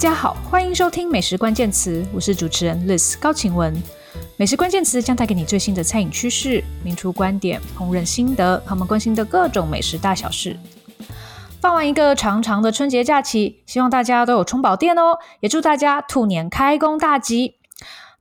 大家好，欢迎收听美食关键词，我是主持人 Liz 高晴雯。美食关键词将带给你最新的餐饮趋势、名厨观点、烹饪心得，和我们关心的各种美食大小事。放完一个长长的春节假期，希望大家都有充饱电哦，也祝大家兔年开工大吉。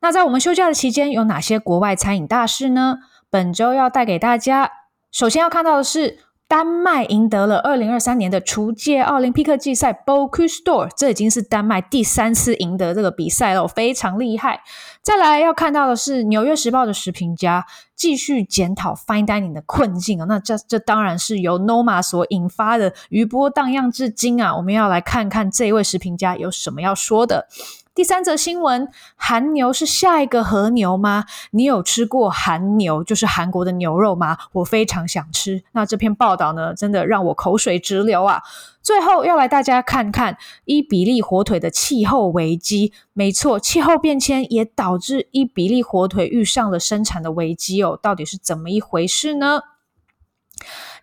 那在我们休假的期间，有哪些国外餐饮大事呢？本周要带给大家，首先要看到的是。丹麦赢得了二零二三年的厨界奥林匹克竞赛 Bocuse d'Or，这已经是丹麦第三次赢得这个比赛了，非常厉害。再来要看到的是《纽约时报》的食评家继续检讨 Fine Dining 的困境啊，那这这当然是由 Noma 所引发的余波荡漾至今啊，我们要来看看这位食评家有什么要说的。第三则新闻：韩牛是下一个和牛吗？你有吃过韩牛，就是韩国的牛肉吗？我非常想吃。那这篇报道呢，真的让我口水直流啊！最后要来大家看看伊比利火腿的气候危机。没错，气候变迁也导致伊比利火腿遇上了生产的危机哦。到底是怎么一回事呢？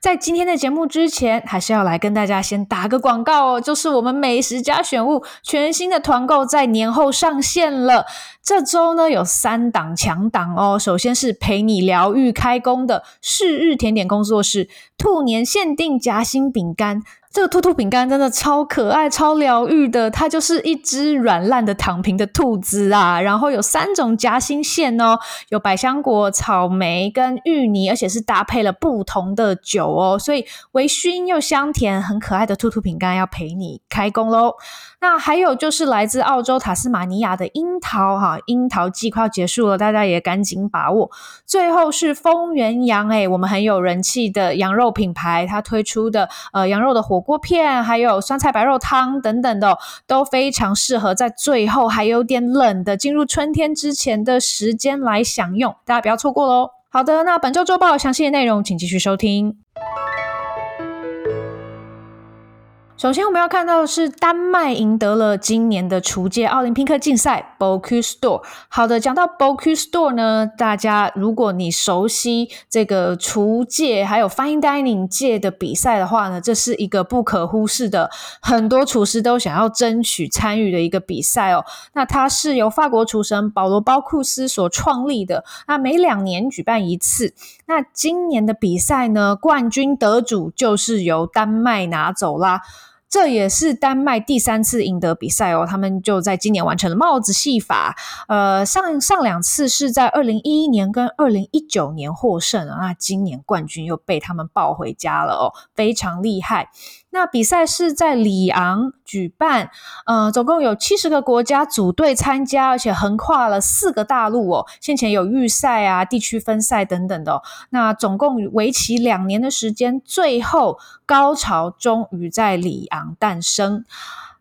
在今天的节目之前，还是要来跟大家先打个广告哦，就是我们美食家选物全新的团购在年后上线了。这周呢有三档强档哦，首先是陪你疗愈开工的是日甜点工作室兔年限定夹心饼干。这个兔兔饼干真的超可爱、超疗愈的，它就是一只软烂的躺平的兔子啊。然后有三种夹心馅哦，有百香果、草莓跟芋泥，而且是搭配了不同的酒哦，所以微醺又香甜，很可爱的兔兔饼干要陪你开工喽。那还有就是来自澳洲塔斯马尼亚的樱桃哈，樱桃季快要结束了，大家也赶紧把握。最后是丰原羊诶，我们很有人气的羊肉品牌，它推出的呃羊肉的火锅片，还有酸菜白肉汤等等的，都非常适合在最后还有点冷的进入春天之前的时间来享用，大家不要错过喽。好的，那本周周报详细的内容，请继续收听。首先，我们要看到的是丹麦赢得了今年的厨界奥林匹克竞赛 Bocuse d'Or。好的，讲到 Bocuse d'Or 呢，大家如果你熟悉这个厨界还有 Fine Dining 界的比赛的话呢，这是一个不可忽视的，很多厨师都想要争取参与的一个比赛哦。那它是由法国厨神保罗包库斯所创立的，那每两年举办一次。那今年的比赛呢，冠军得主就是由丹麦拿走啦。这也是丹麦第三次赢得比赛哦，他们就在今年完成了帽子戏法。呃，上上两次是在二零一一年跟二零一九年获胜啊，那今年冠军又被他们抱回家了哦，非常厉害。那比赛是在里昂举办，呃，总共有七十个国家组队参加，而且横跨了四个大陆哦。先前有预赛啊、地区分赛等等的。那总共为期两年的时间，最后高潮终于在里昂诞生。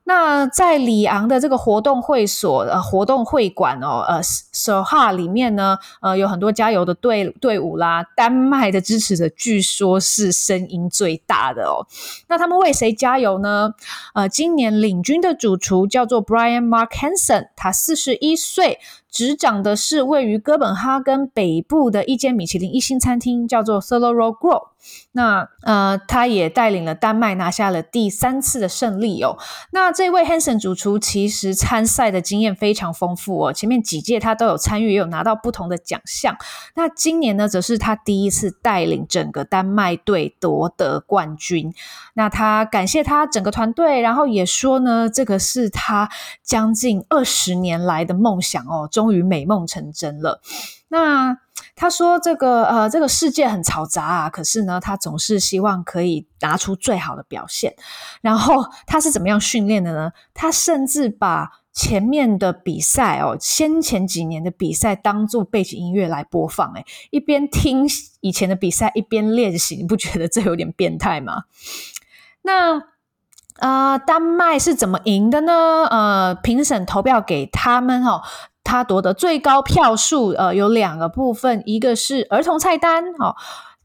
那在里昂的这个活动会所、呃活动会馆哦，呃 Soha 里面呢，呃有很多加油的队队伍啦。丹麦的支持者据说是声音最大的哦。那他们为谁加油呢？呃，今年领军的主厨叫做 Brian Mark Hansen，他四十一岁。执掌的是位于哥本哈根北部的一间米其林一星餐厅，叫做 Thurlow Grove。那呃，他也带领了丹麦拿下了第三次的胜利哦。那这位 Hansen 主厨其实参赛的经验非常丰富哦，前面几届他都有参与，也有拿到不同的奖项。那今年呢，则是他第一次带领整个丹麦队夺得冠军。那他感谢他整个团队，然后也说呢，这个是他将近二十年来的梦想哦，终于美梦成真了。那他说：“这个呃，这个世界很嘈杂啊，可是呢，他总是希望可以拿出最好的表现。然后他是怎么样训练的呢？他甚至把前面的比赛哦，先前几年的比赛当做背景音乐来播放，诶，一边听以前的比赛，一边练习，你不觉得这有点变态吗？那呃，丹麦是怎么赢的呢？呃，评审投票给他们哦。”他夺得最高票数，呃，有两个部分，一个是儿童菜单，哦，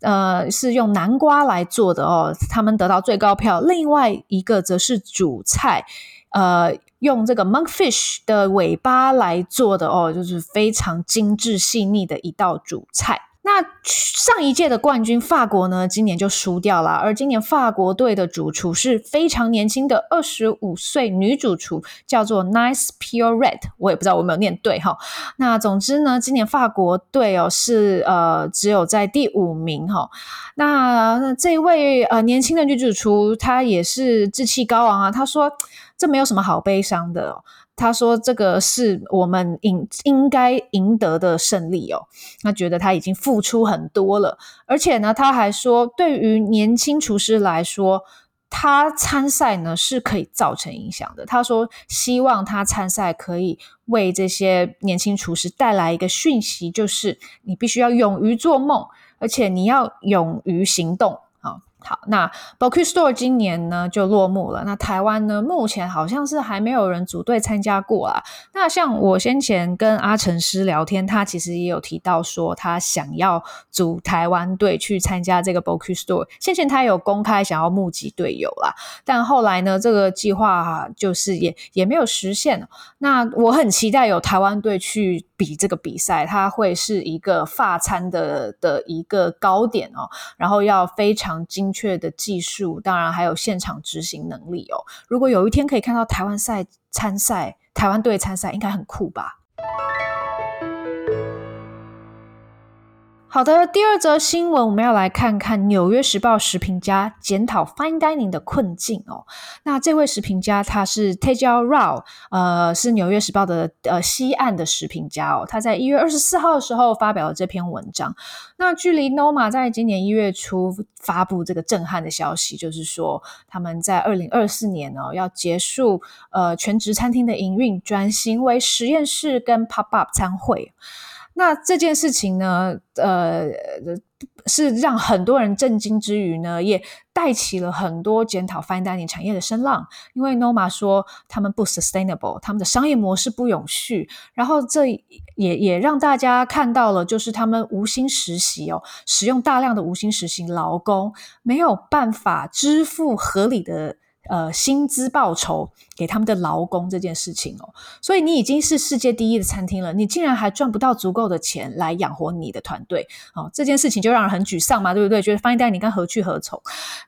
呃，是用南瓜来做的哦，他们得到最高票。另外一个则是主菜，呃，用这个 monkfish 的尾巴来做的哦，就是非常精致细腻的一道主菜。那上一届的冠军法国呢，今年就输掉了。而今年法国队的主厨是非常年轻的二十五岁女主厨，叫做 Nice Pierrette，我也不知道我有没有念对哈。那总之呢，今年法国队哦是呃只有在第五名哈。那那这位呃年轻的女主厨，她也是志气高昂啊。她说：“这没有什么好悲伤的。”他说：“这个是我们应应该赢得的胜利哦。他觉得他已经付出很多了，而且呢，他还说，对于年轻厨师来说，他参赛呢是可以造成影响的。他说，希望他参赛可以为这些年轻厨师带来一个讯息，就是你必须要勇于做梦，而且你要勇于行动。”好，那 Bocuse d'Or 今年呢就落幕了。那台湾呢，目前好像是还没有人组队参加过啊。那像我先前跟阿成师聊天，他其实也有提到说，他想要组台湾队去参加这个 Bocuse d'Or。先前他有公开想要募集队友啦，但后来呢，这个计划就是也也没有实现。那我很期待有台湾队去比这个比赛，它会是一个发餐的的一个高点哦，然后要非常。精确的技术，当然还有现场执行能力哦。如果有一天可以看到台湾赛参赛，台湾队参赛，应该很酷吧？好的，第二则新闻，我们要来看看《纽约时报》食评家检讨 Fine Dining 的困境哦。那这位食评家他是 Tejal Rao，呃，是《纽约时报》的呃西岸的食评家哦。他在一月二十四号的时候发表了这篇文章。那距离 Noma 在今年一月初发布这个震撼的消息，就是说他们在二零二四年哦要结束呃全职餐厅的营运，转型为实验室跟 Pop Up 餐会。那这件事情呢，呃，是让很多人震惊之余呢，也带起了很多检讨 Fine Dining 产业的声浪。因为 Noma 说他们不 sustainable，他们的商业模式不永续，然后这也也让大家看到了，就是他们无薪实习哦，使用大量的无薪实习劳工，没有办法支付合理的。呃，薪资报酬给他们的劳工这件事情哦，所以你已经是世界第一的餐厅了，你竟然还赚不到足够的钱来养活你的团队哦，这件事情就让人很沮丧嘛，对不对？觉得 Fine Dining 你该何去何从？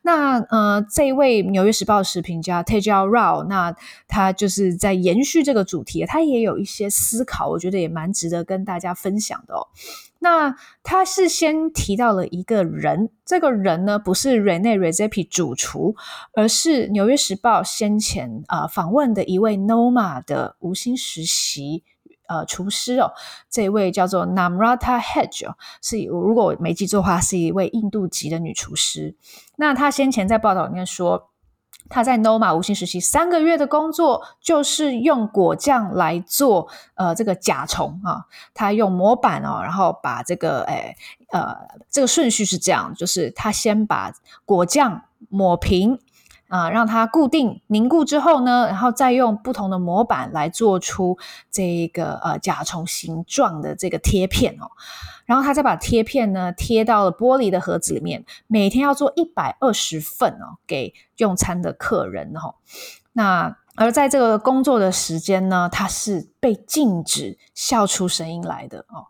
那呃，这一位纽约时报食评家 Tejal Rao，那他就是在延续这个主题，他也有一些思考，我觉得也蛮值得跟大家分享的哦。那他是先提到了一个人，这个人呢不是 Rene r e z e p i 主厨，而是《纽约时报》先前啊、访问的一位 Noma 的无薪实习呃厨师哦，这位叫做 Namrata Hedge 哦，是如果我没记错的话，是一位印度籍的女厨师。那他先前在报道里面说。他在 Noma 无薪实习三个月的工作，就是用果酱来做呃这个甲虫啊。他用模板哦，然后把这个诶呃这个顺序是这样，就是他先把果酱抹平啊，让它固定凝固之后呢，然后再用不同的模板来做出这个呃甲虫形状的这个贴片哦。然后他再把贴片呢贴到了玻璃的盒子里面，每天要做一百二十份哦，给用餐的客人、哦。那而在这个工作的时间呢，他是被禁止笑出声音来的哦。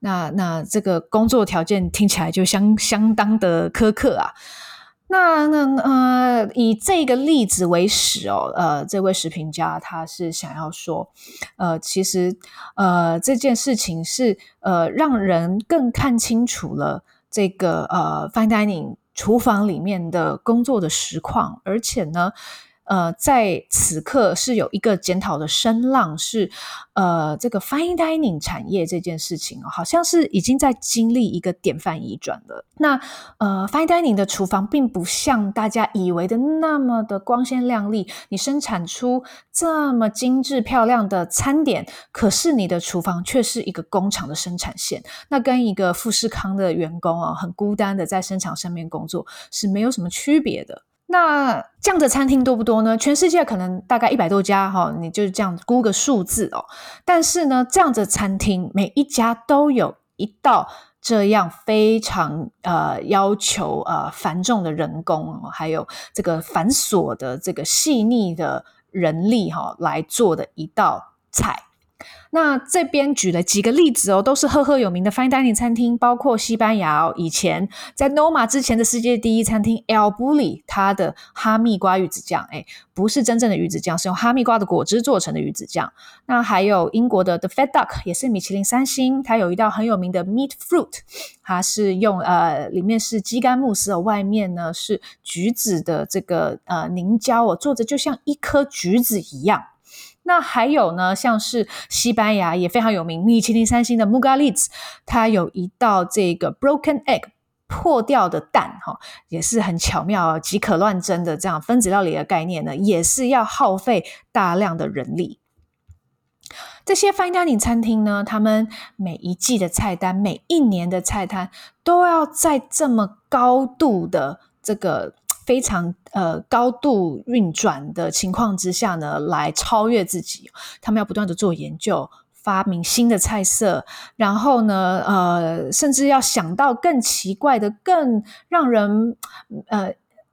那那这个工作条件听起来就相相当的苛刻啊。那那呃，以这个例子为始哦，呃，这位食评家他是想要说，呃，其实呃这件事情是呃让人更看清楚了这个呃 Fine Dining 厨房里面的工作的实况，而且呢。呃，在此刻是有一个检讨的声浪，是呃，这个 fine dining 产业这件事情，好像是已经在经历一个典范移转了。那呃，fine dining 的厨房并不像大家以为的那么的光鲜亮丽，你生产出这么精致漂亮的餐点，可是你的厨房却是一个工厂的生产线，那跟一个富士康的员工啊，很孤单的在生产上面工作是没有什么区别的。那这样的餐厅多不多呢？全世界可能大概一百多家哈，你就是这样估个数字哦。但是呢，这样的餐厅每一家都有一道这样非常呃要求呃繁重的人工，还有这个繁琐的这个细腻的人力哈来做的一道菜。那这边举了几个例子哦，都是赫赫有名的 Fine Dining 餐厅，包括西班牙，以前在 Noma 之前的世界第一餐厅 El Bulli，它的哈密瓜鱼子酱，诶，不是真正的鱼子酱，是用哈密瓜的果汁做成的鱼子酱。那还有英国的 The Fat Duck，也是米其林三星，它有一道很有名的 Meat Fruit，它是用呃里面是鸡肝慕斯，外面呢是橘子的这个呃凝胶哦，做的就像一颗橘子一样。那还有呢，像是西班牙也非常有名，米其林三星的 Mugaliz，它有一道这个 Broken Egg 破掉的蛋，哈，也是很巧妙，即可乱真的这样分子料理的概念呢，也是要耗费大量的人力。这些 Fine Dining 餐厅呢，他们每一季的菜单，每一年的菜单，都要在这么高度的这个。非常呃高度运转的情况之下呢，来超越自己，他们要不断的做研究，发明新的菜色，然后呢，呃，甚至要想到更奇怪的、更让人呃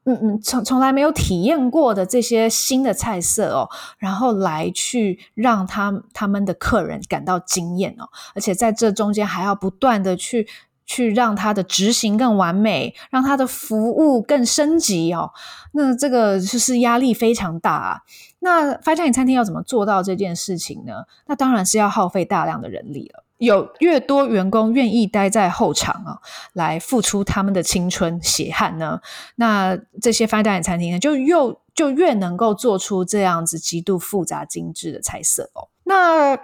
嗯嗯从从来没有体验过的这些新的菜色哦，然后来去让他他们的客人感到惊艳哦，而且在这中间还要不断的去。去让它的执行更完美，让它的服务更升级哦。那这个就是压力非常大啊。那 Fine Dining 餐厅要怎么做到这件事情呢？那当然是要耗费大量的人力了。有越多员工愿意待在后场啊，来付出他们的青春血汗呢，那这些 Fine Dining 餐厅呢，就又就越能够做出这样子极度复杂精致的菜色哦。那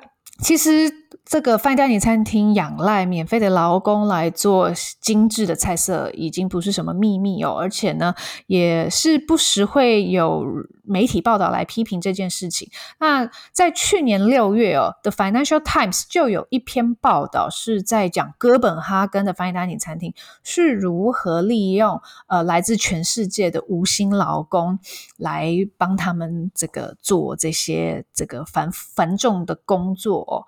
其实。这个饭店餐厅仰赖免费的劳工来做精致的菜色，已经不是什么秘密哦。而且呢，也是不时会有媒体报道来批评这件事情。那在去年六月哦，《The Financial Times》就有一篇报道是在讲哥本哈根的 Fine Dining 餐厅是如何利用呃来自全世界的无薪劳工来帮他们这个做这些这个繁繁重的工作哦。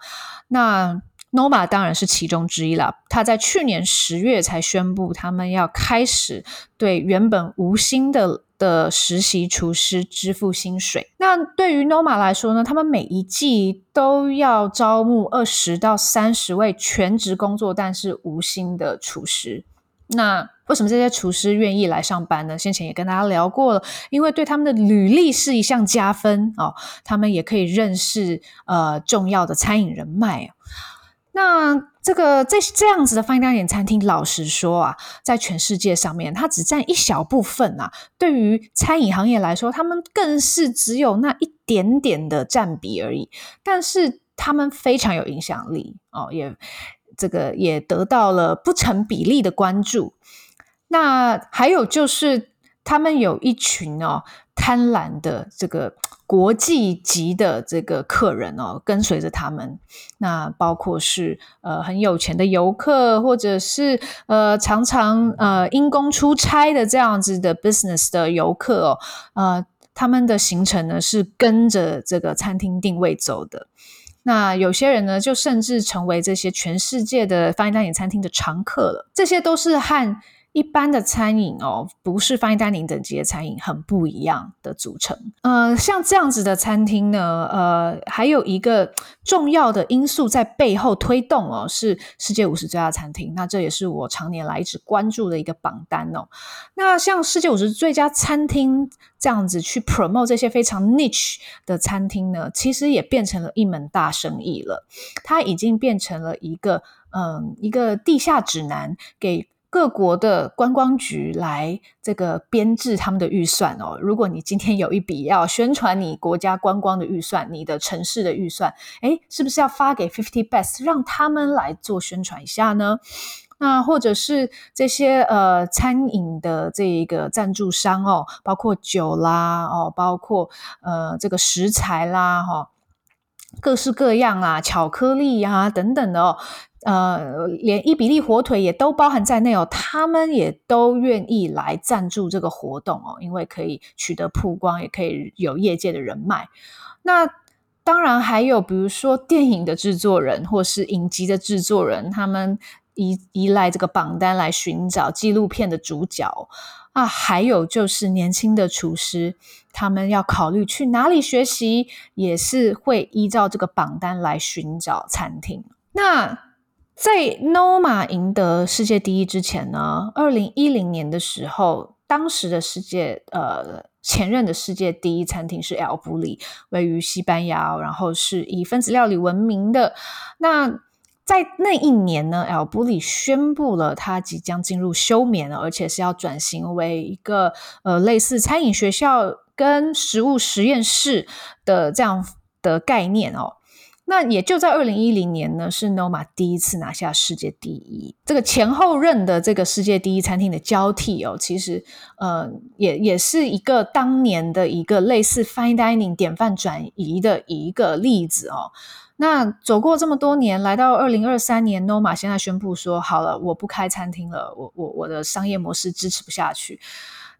那那 Noma 当然是其中之一了。他在去年十月才宣布，他们要开始对原本无薪的的实习厨师支付薪水。那对于 Noma 来说呢，他们每一季都要招募二十到三十位全职工作但是无薪的厨师。那为什么这些厨师愿意来上班呢？先前也跟大家聊过了，因为对他们的履历是一项加分哦，他们也可以认识呃重要的餐饮人脉。那这个这这样子的 Fine Dining 餐厅，老实说啊，在全世界上面，它只占一小部分啊。对于餐饮行业来说，他们更是只有那一点点的占比而已。但是他们非常有影响力哦，也这个也得到了不成比例的关注。那还有就是，他们有一群哦贪婪的这个国际级的这个客人哦，跟随着他们。那包括是呃很有钱的游客，或者是呃常常呃因公出差的这样子的 business 的游客哦，呃他们的行程呢是跟着这个餐厅定位走的。那有些人呢，就甚至成为这些全世界的 Fine Dining 餐厅的常客了。这些都是和一般的餐饮哦，不是 Fine Dining 等级的餐饮，很不一样的组成。呃，像这样子的餐厅呢，呃，还有一个重要的因素在背后推动哦，是世界五十最佳餐厅。那这也是我常年来一直关注的一个榜单哦。那像世界五十最佳餐厅这样子去 promote 这些非常 niche 的餐厅呢，其实也变成了一门大生意了。它已经变成了一个嗯、一个地下指南给。各国的观光局来这个编制他们的预算哦。如果你今天有一笔要宣传你国家观光的预算，你的城市的预算，诶，是不是要发给 Fifty Best 让他们来做宣传一下呢？那或者是这些呃餐饮的这一个赞助商哦，包括酒啦哦，包括呃这个食材啦哈、哦，各式各样啊，巧克力啊等等的哦。呃，连伊比利火腿也都包含在内哦，他们也都愿意来赞助这个活动哦，因为可以取得曝光，也可以有业界的人脉。那当然还有，比如说电影的制作人或是影集的制作人，他们依依赖这个榜单来寻找纪录片的主角啊，还有就是年轻的厨师，他们要考虑去哪里学习，也是会依照这个榜单来寻找餐厅。那在 Noma 赢得世界第一之前呢，二零一零年的时候，当时的世界呃前任的世界第一餐厅是 El Bulli，位于西班牙，然后是以分子料理闻名的。那在那一年呢，El Bulli 宣布了他即将进入休眠了，而且是要转型为一个呃类似餐饮学校跟食物实验室的这样的概念哦。那也就在二零一零年呢，是 Noma 第一次拿下世界第一。这个前后任的这个世界第一餐厅的交替哦，其实呃也也是一个当年的一个类似 Fine Dining 典范转移的一个例子哦。那走过这么多年，来到二零二三年，Noma 现在宣布说，好了，我不开餐厅了，我我我的商业模式支持不下去。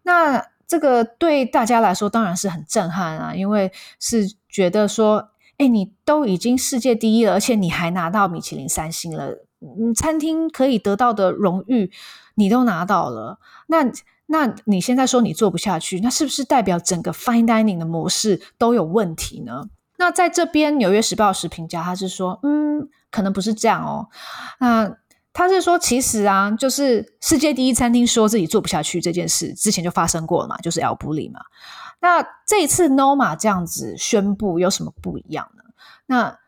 那这个对大家来说当然是很震撼啊，因为是觉得说。哎，你都已经世界第一了，而且你还拿到米其林三星了。嗯，餐厅可以得到的荣誉，你都拿到了。那那你现在说你做不下去，那是不是代表整个 fine dining 的模式都有问题呢？那在这边，《纽约时报》时评价他是说，嗯，可能不是这样哦。那他是说，其实啊，就是世界第一餐厅说自己做不下去这件事，之前就发生过了嘛，就是 L 布里嘛。那这一次 Noma 这样子宣布有什么不一样呢？那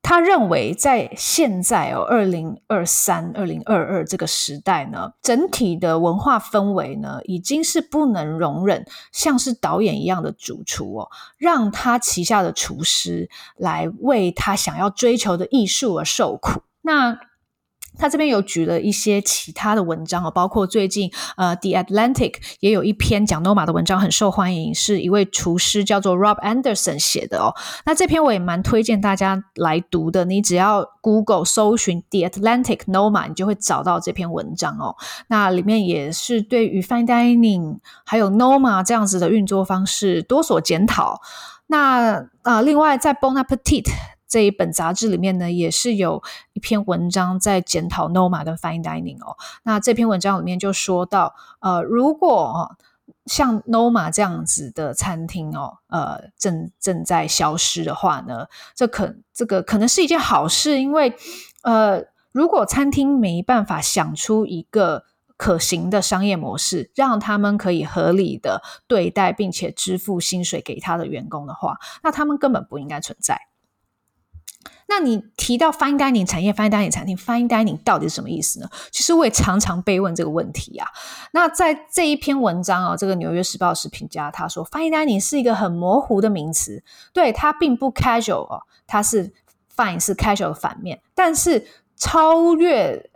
他认为在现在哦，二零二三、二零二二这个时代呢，整体的文化氛围呢，已经是不能容忍像是导演一样的主厨哦，让他旗下的厨师来为他想要追求的艺术而受苦。那他这边有举了一些其他的文章哦，包括最近呃《The Atlantic》也有一篇讲 Noma 的文章很受欢迎，是一位厨师叫做 Rob Anderson 写的哦。那这篇我也蛮推荐大家来读的，你只要 Google 搜寻《The Atlantic Noma》，你就会找到这篇文章哦。那里面也是对于 Fine Dining 还有 Noma 这样子的运作方式多所检讨。那啊、另外在 Bon Appetit。这一本杂志里面呢，也是有一篇文章在检讨 Noma 跟 Fine Dining 哦。那这篇文章里面就说到，呃，如果像 Noma 这样子的餐厅哦，呃，正正在消失的话呢，这可这个可能是一件好事，因为呃，如果餐厅没办法想出一个可行的商业模式，让他们可以合理的对待并且支付薪水给他的员工的话，那他们根本不应该存在。那你提到 fine dining 产业，fine dining 餐厅，fine dining 到底是什么意思呢？其实我也常常被问这个问题啊。那在这一篇文章啊，这个《纽约时报》时评价他说，fine dining 是一个很模糊的名词，对，它并不 casual 哦，它是 fine 是 casual 的反面，但是超越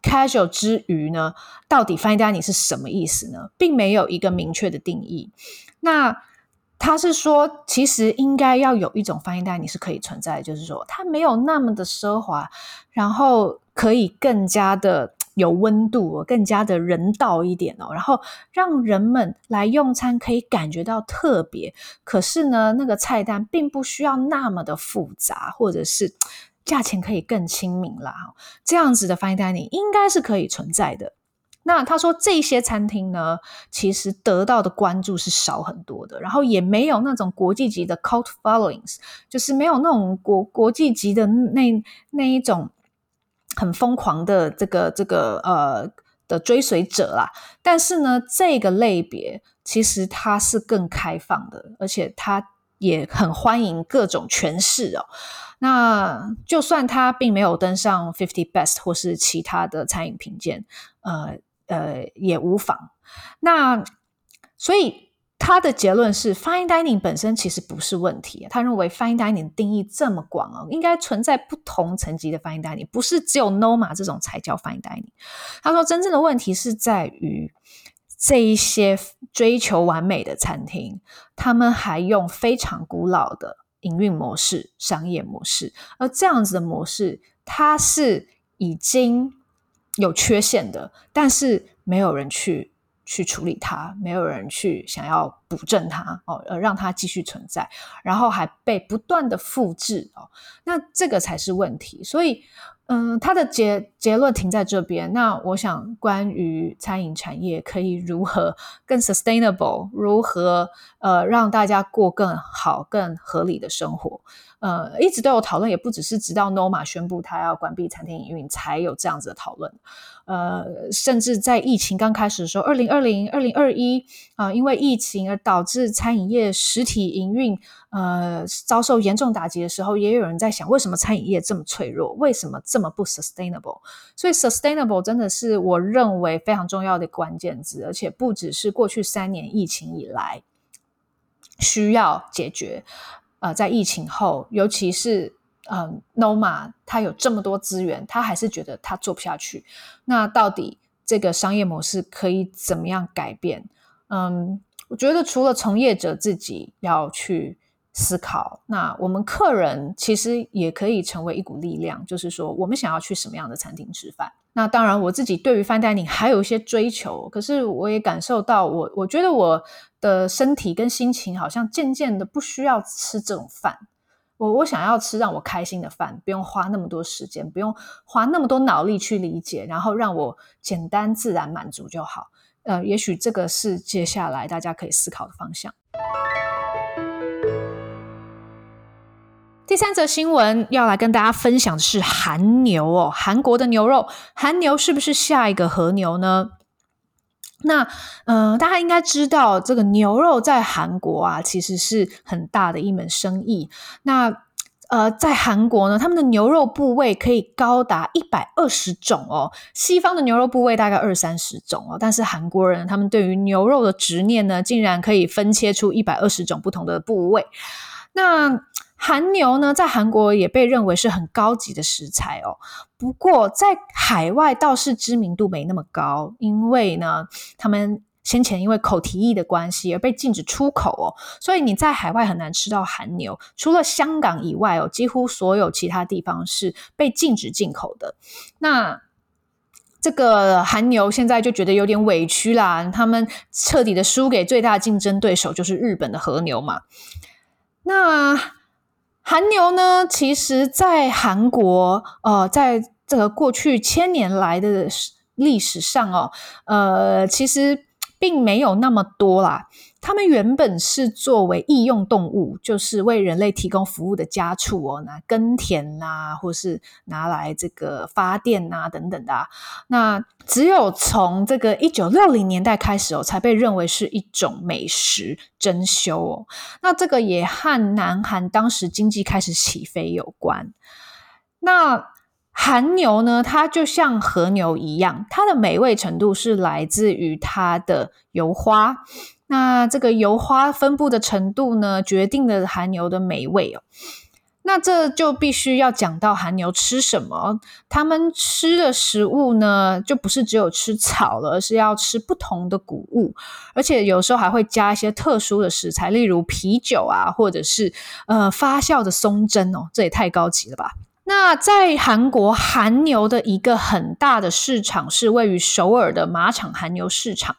casual 之余呢，到底 fine dining 是什么意思呢？并没有一个明确的定义。那他是说，其实应该要有一种翻译袋，你是可以存在的，就是说它没有那么的奢华，然后可以更加的有温度，更加的人道一点哦，然后让人们来用餐可以感觉到特别。可是呢，那个菜单并不需要那么的复杂，或者是价钱可以更亲民啦。这样子的翻译袋，你应该是可以存在的。那他说这些餐厅呢，其实得到的关注是少很多的，然后也没有那种国际级的 cult followings，就是没有那种国国际级的那那一种很疯狂的这个这个呃的追随者啦。但是呢，这个类别其实它是更开放的，而且它也很欢迎各种诠释哦。那就算它并没有登上 Fifty Best 或是其他的餐饮评鉴，呃。呃，也无妨。那所以他的结论是，fine dining 本身其实不是问题。他认为 fine dining 定义这么广哦，应该存在不同层级的 fine dining，不是只有 Noma 这种才叫 fine dining。他说，真正的问题是在于这一些追求完美的餐厅，他们还用非常古老的营运模式、商业模式，而这样子的模式，它是已经。有缺陷的，但是没有人去去处理它，没有人去想要补正它哦，而让它继续存在，然后还被不断的复制哦，那这个才是问题。所以，嗯，他的结结论停在这边。那我想，关于餐饮产业可以如何更 sustainable，如何呃让大家过更好、更合理的生活，呃，一直都有讨论，也不只是直到 Noma 宣布他要关闭餐厅营运才有这样子的讨论。呃，甚至在疫情刚开始的时候，二零二零、二零二一啊，因为疫情而导致餐饮业实体营运呃遭受严重打击的时候，也有人在想，为什么餐饮业这么脆弱？为什么这么不 sustainable？所以 sustainable 真的是我认为非常重要的关键字，而且不只是过去三年疫情以来需要解决，呃，在疫情后，尤其是。嗯，Noma 他有这么多资源，他还是觉得他做不下去。那到底这个商业模式可以怎么样改变？嗯，我觉得除了从业者自己要去思考，那我们客人其实也可以成为一股力量，就是说我们想要去什么样的餐厅吃饭。那当然，我自己对于 fine dining 还有一些追求，可是我也感受到我，我我觉得我的身体跟心情好像渐渐的不需要吃这种饭。我我想要吃让我开心的饭，不用花那么多时间，不用花那么多脑力去理解，然后让我简单自然满足就好。呃，也许这个是接下来大家可以思考的方向。第三则新闻要来跟大家分享的是韩牛哦，韩国的牛肉，韩牛是不是下一个和牛呢？那，嗯、大家应该知道，这个牛肉在韩国啊，其实是很大的一门生意。那，呃，在韩国呢，他们的牛肉部位可以高达一百二十种哦。西方的牛肉部位大概二三十种哦，但是韩国人他们对于牛肉的执念呢，竟然可以分切出一百二十种不同的部位。那韩牛呢，在韩国也被认为是很高级的食材哦。不过，在海外倒是知名度没那么高，因为呢，他们先前因为口蹄疫的关系而被禁止出口哦，所以你在海外很难吃到韩牛。除了香港以外哦，几乎所有其他地方是被禁止进口的。那这个韩牛现在就觉得有点委屈啦，他们彻底的输给最大竞争对手，就是日本的和牛嘛。那。韩牛呢，其实，在韩国，哦，在这个过去千年来的历史上哦，呃，其实并没有那么多啦。它们原本是作为役用动物，就是为人类提供服务的家畜哦，拿耕田呐，或是拿来这个发电呐等等的啊。那只有从这个一九六零年代开始哦，才被认为是一种美食珍馐哦。那这个也和南韩当时经济开始起飞有关。那韩牛呢，它就像和牛一样，它的美味程度是来自于它的油花。那这个油花分布的程度呢，决定了韩牛的美味哦。那这就必须要讲到韩牛吃什么，他们吃的食物呢，就不是只有吃草了，而是要吃不同的谷物，而且有时候还会加一些特殊的食材，例如啤酒啊，或者是呃发酵的松针哦，这也太高级了吧。那在韩国，韩牛的一个很大的市场是位于首尔的马场韩牛市场。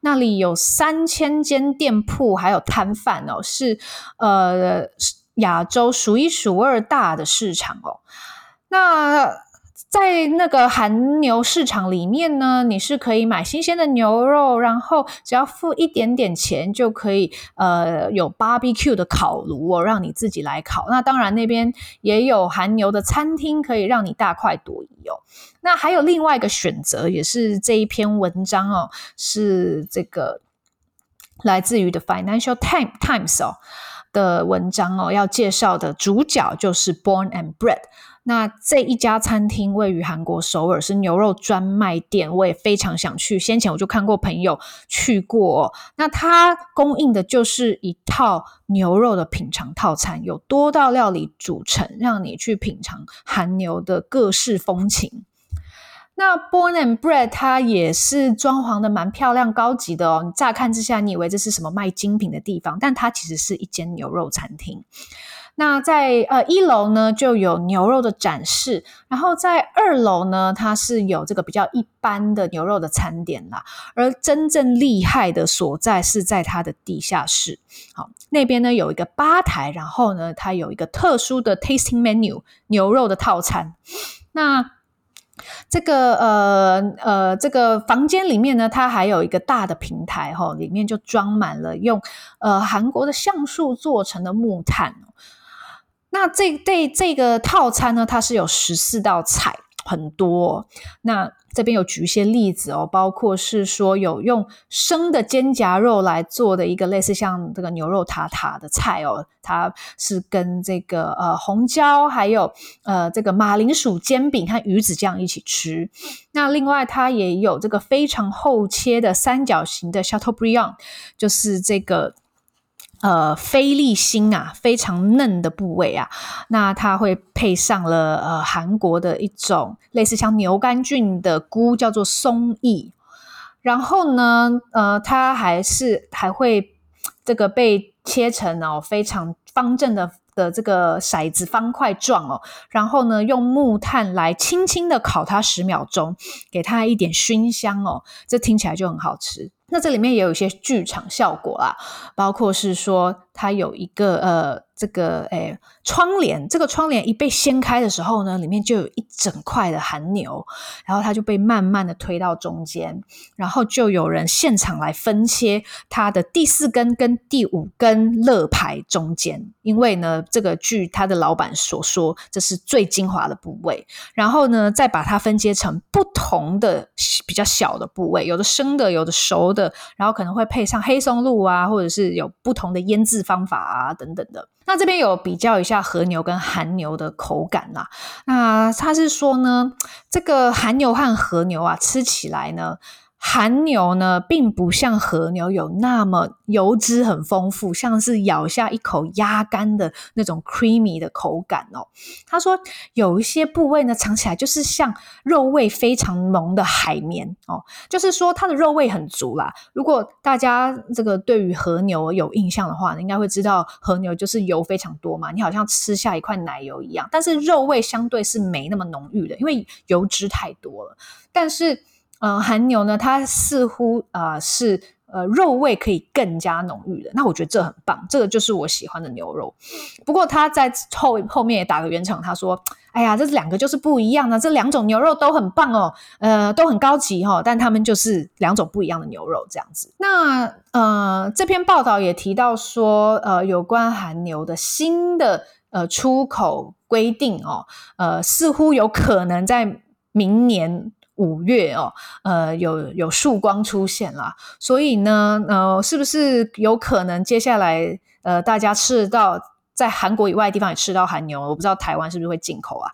那里有三千间店铺，还有摊贩哦，是呃亚洲数一数二大的市场哦。那在那个韩牛市场里面呢，你是可以买新鲜的牛肉，然后只要付一点点钱就可以呃有 barbecue 的烤炉哦，让你自己来烤。那当然那边也有韩牛的餐厅，可以让你大快朵颐哦。那还有另外一个选择，也是这一篇文章哦，是这个来自于的 Financial Time Times 哦的文章哦，要介绍的主角就是 Born and Bred。那这一家餐厅位于韩国首尔，是牛肉专卖店，我也非常想去。先前我就看过朋友去过哦，那它供应的就是一套牛肉的品尝套餐，有多道料理组成，让你去品尝韩牛的各式风情。那 Born and Bred 它也是装潢的蛮漂亮、高级的哦。你乍看之下，你以为这是什么卖精品的地方，但它其实是一间牛肉餐厅。那在呃一楼呢，就有牛肉的展示，然后在二楼呢，它是有这个比较一般的牛肉的餐点啦。而真正厉害的所在是在它的地下室，好，那边呢有一个吧台，然后呢它有一个特殊的 tasting menu 牛肉的套餐。那这个呃呃，这个房间里面呢，它还有一个大的平台哈，里面就装满了用呃韩国的橡树做成的木炭。那这这这个套餐呢，它是有十四道菜。很多，那这边有举一些例子哦，包括是说有用生的肩胛肉来做的一个类似像这个牛肉塔塔的菜哦，它是跟这个呃红椒还有呃这个马铃薯煎饼和鱼子酱一起吃。那另外它也有这个非常厚切的三角形的 chateau brian，就是这个。呃，菲力星啊，非常嫩的部位啊，那它会配上了呃韩国的一种类似像牛肝菌的菇，叫做松叶。然后呢，呃，它还是还会这个被切成哦非常方正的的这个骰子方块状哦，然后呢，用木炭来轻轻的烤它十秒钟，给它一点熏香哦，这听起来就很好吃。那这里面也有一些剧场效果啊，包括是说它有一个呃。这个诶，窗帘，这个窗帘一被掀开的时候呢，里面就有一整块的韩牛，然后它就被慢慢的推到中间，然后就有人现场来分切它的第四根跟第五根肋排中间，因为呢，这个据他的老板所说，这是最精华的部位，然后呢，再把它分切成不同的比较小的部位，有的生的，有的熟的，然后可能会配上黑松露啊，或者是有不同的腌制方法啊，等等的。那这边有比较一下和牛跟韩牛的口感啦。那他是说呢，这个韩牛和和牛啊，吃起来呢。韩牛呢，并不像和牛有那么油脂很丰富，像是咬下一口鸭肝的那种 creamy 的口感哦。他说有一些部位呢，尝起来就是像肉味非常浓的海绵哦，就是说它的肉味很足啦。如果大家这个对于和牛有印象的话，应该会知道和牛就是油非常多嘛，你好像吃下一块奶油一样，但是肉味相对是没那么浓郁的，因为油脂太多了。但是呃，韩牛呢，它似乎啊、是呃肉味可以更加浓郁的，那我觉得这很棒，这个就是我喜欢的牛肉。不过他在后后面也打个圆场，他说：“哎呀，这两个就是不一样的，这两种牛肉都很棒哦，呃，都很高级哈、哦，但他们就是两种不一样的牛肉这样子。”那呃，这篇报道也提到说，呃，有关韩牛的新的呃出口规定哦，呃，似乎有可能在明年。五月哦，呃，有有曙光出现了，所以呢，呃，是不是有可能接下来呃，大家吃到在韩国以外的地方也吃到韩牛？我不知道台湾是不是会进口啊？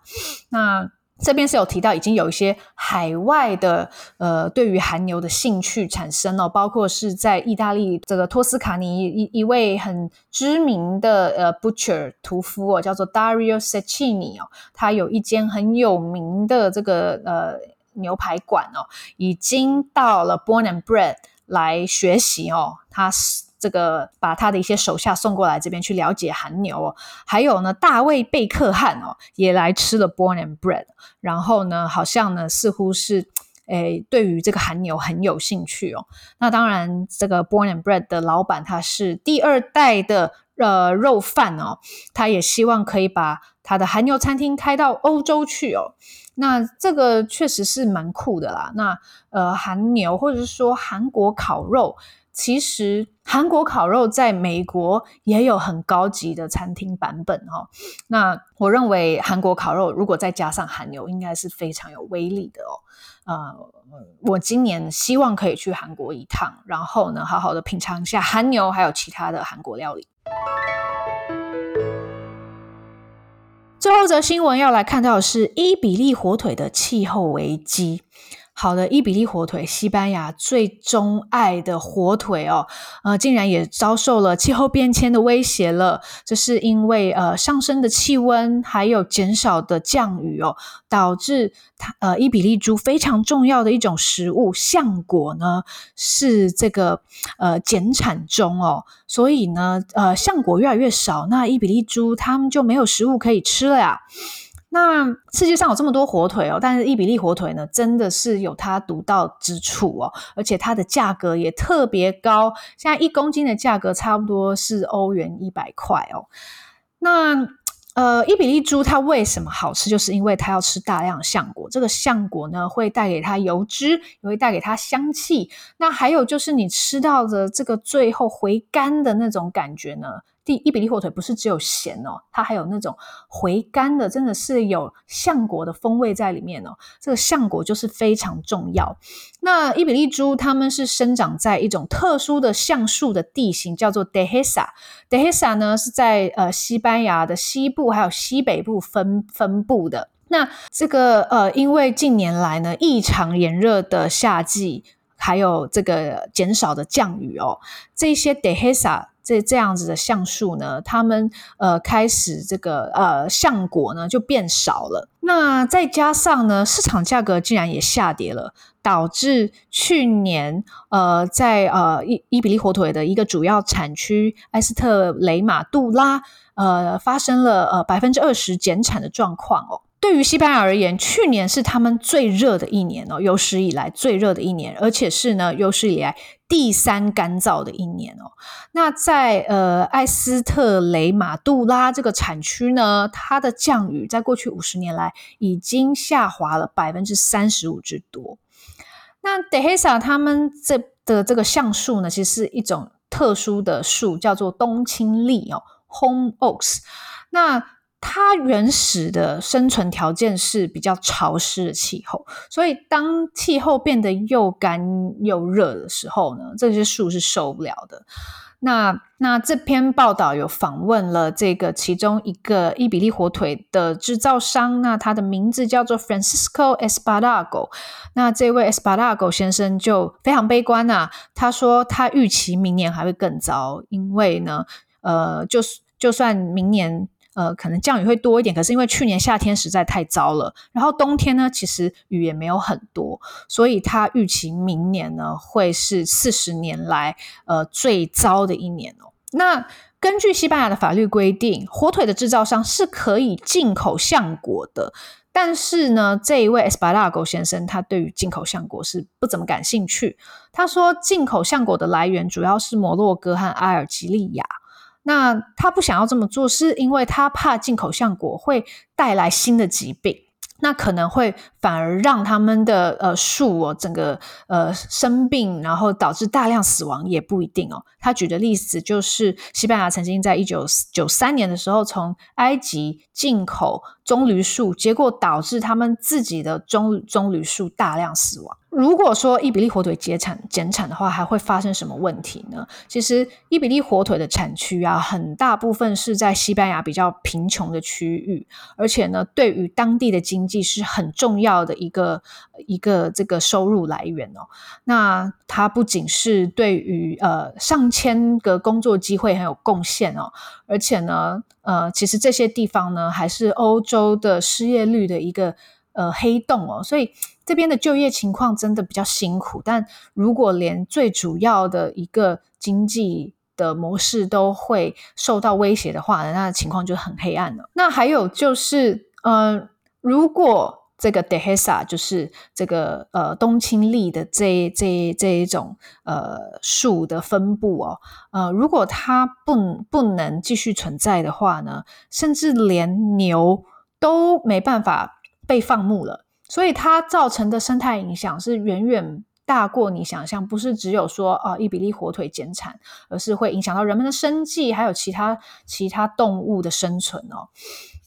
那这边是有提到，已经有一些海外的呃，对于韩牛的兴趣产生了，包括是在意大利这个托斯卡尼一一位很知名的呃 butcher 屠夫哦，叫做 Dario Cecchini 哦，他有一间很有名的这个呃。牛排馆哦，已经到了 Born and Bred 来学习哦。他这个把他的一些手下送过来这边去了解韩牛哦。还有呢，大卫贝克汉哦也来吃了 Born and Bred。然后呢，好像呢似乎是诶对于这个韩牛很有兴趣哦。那当然，这个 Born and Bred 的老板他是第二代的呃肉贩哦，他也希望可以把他的韩牛餐厅开到欧洲去哦。那这个确实是蛮酷的啦。那呃，韩牛或者是说韩国烤肉，其实韩国烤肉在美国也有很高级的餐厅版本哦。那我认为韩国烤肉如果再加上韩牛，应该是非常有威力的哦。呃，我今年希望可以去韩国一趟，然后呢，好好的品尝一下韩牛，还有其他的韩国料理。最后一则新闻要来看到的是伊比利火腿的气候危机。好的，伊比利火腿，西班牙最钟爱的火腿哦，呃，竟然也遭受了气候变迁的威胁了。这是因为呃上升的气温，还有减少的降雨哦，导致它呃伊比利猪非常重要的一种食物橡果呢，是这个呃减产中哦。所以呢，呃橡果越来越少，那伊比利猪它们就没有食物可以吃了呀。那世界上有这么多火腿哦，但是伊比利火腿呢，真的是有它独到之处哦，而且它的价格也特别高，现在一公斤的价格差不多是欧元一百块哦。那呃，伊比利猪它为什么好吃？就是因为它要吃大量橡果，这个橡果呢会带给它油脂，也会带给它香气。那还有就是你吃到的这个最后回甘的那种感觉呢？第伊比利火腿不是只有咸哦，它还有那种回甘的，真的是有橡果的风味在里面哦。这个橡果就是非常重要。那伊比利猪它们是生长在一种特殊的橡树的地形，叫做 Dehesa。Dehesa 呢是在呃西班牙的西部还有西北部分分布的。那这个呃，因为近年来呢异常炎热的夏季，还有这个减少的降雨哦，这些 Dehesa。这这样子的橡树呢，它们呃开始这个呃橡果呢就变少了。那再加上呢，市场价格竟然也下跌了，导致去年呃在呃伊伊比利火腿的一个主要产区埃斯特雷马杜拉呃发生了呃百分之二十减产的状况哦。对于西班牙而言，去年是他们最热的一年哦，有史以来最热的一年，而且是呢有史以来第三干燥的一年哦。那在呃埃斯特雷马杜拉这个产区呢，它的降雨在过去五十年来已经下滑了百分之三十五之多。那德黑萨他们这的这个橡树呢，其实是一种特殊的树，叫做冬青櫟哦 （Holm Oaks）。那它原始的生存条件是比较潮湿的气候，所以当气候变得又干又热的时候呢，这些树是受不了的。那那这篇报道有访问了这个其中一个伊比利火腿的制造商，那他的名字叫做 Francisco Espadago。那这位 Espadago 先生就非常悲观啊，他说他预期明年还会更糟，因为呢，呃，就就算明年。呃，可能降雨会多一点，可是因为去年夏天实在太糟了，然后冬天呢，其实雨也没有很多，所以他预期明年呢会是四十年来呃最糟的一年哦。那根据西班牙的法律规定，火腿的制造商是可以进口橡果的，但是呢，这一位 Espadago 先生他对于进口橡果是不怎么感兴趣。他说，进口橡果的来源主要是摩洛哥和阿尔及利亚。那他不想要这么做，是因为他怕进口橡果会带来新的疾病，那可能会反而让他们的呃树哦整个呃生病，然后导致大量死亡也不一定哦。他举的例子就是西班牙曾经在一九九三年的时候从埃及进口棕榈树，结果导致他们自己的棕棕榈树大量死亡。如果说伊比利火腿减产减产的话，还会发生什么问题呢？其实伊比利火腿的产区啊，很大部分是在西班牙比较贫穷的区域，而且呢，对于当地的经济是很重要的一个一个这个收入来源哦。那它不仅是对于呃上千个工作机会很有贡献哦，而且呢，呃，其实这些地方呢，还是欧洲的失业率的一个呃黑洞哦，所以。这边的就业情况真的比较辛苦，但如果连最主要的一个经济的模式都会受到威胁的话，那情况就很黑暗了。那还有就是，呃，如果这个 Dehesa 就是这个呃冬青櫟的这这这一种呃树的分布哦，呃，如果它不不能继续存在的话呢，甚至连牛都没办法被放牧了。所以它造成的生态影响是远远大过你想象，不是只有说啊伊比利火腿减产，而是会影响到人们的生计，还有其他其他动物的生存哦。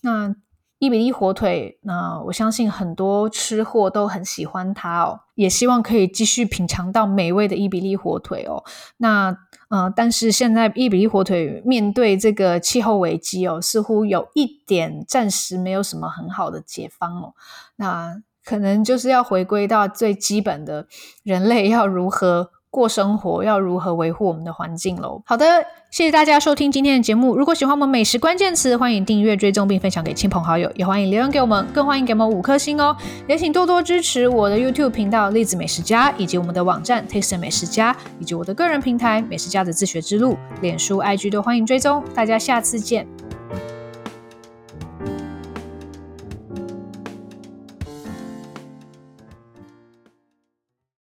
那伊比利火腿，那我相信很多吃货都很喜欢它哦，也希望可以继续品尝到美味的伊比利火腿哦。那呃，但是现在伊比利火腿面对这个气候危机哦，似乎有一点暂时没有什么很好的解方哦。那可能就是要回归到最基本的人类要如何过生活，要如何维护我们的环境喽。好的，谢谢大家收听今天的节目。如果喜欢我们美食关键词，欢迎订阅、追踪并分享给亲朋好友，也欢迎留言给我们，更欢迎给我们五颗星哦。也请多多支持我的 YouTube 频道“栗子美食家”，以及我们的网站 “Taste 美食家”，以及我的个人平台“美食家的自学之路”，脸书、IG 都欢迎追踪。大家下次见。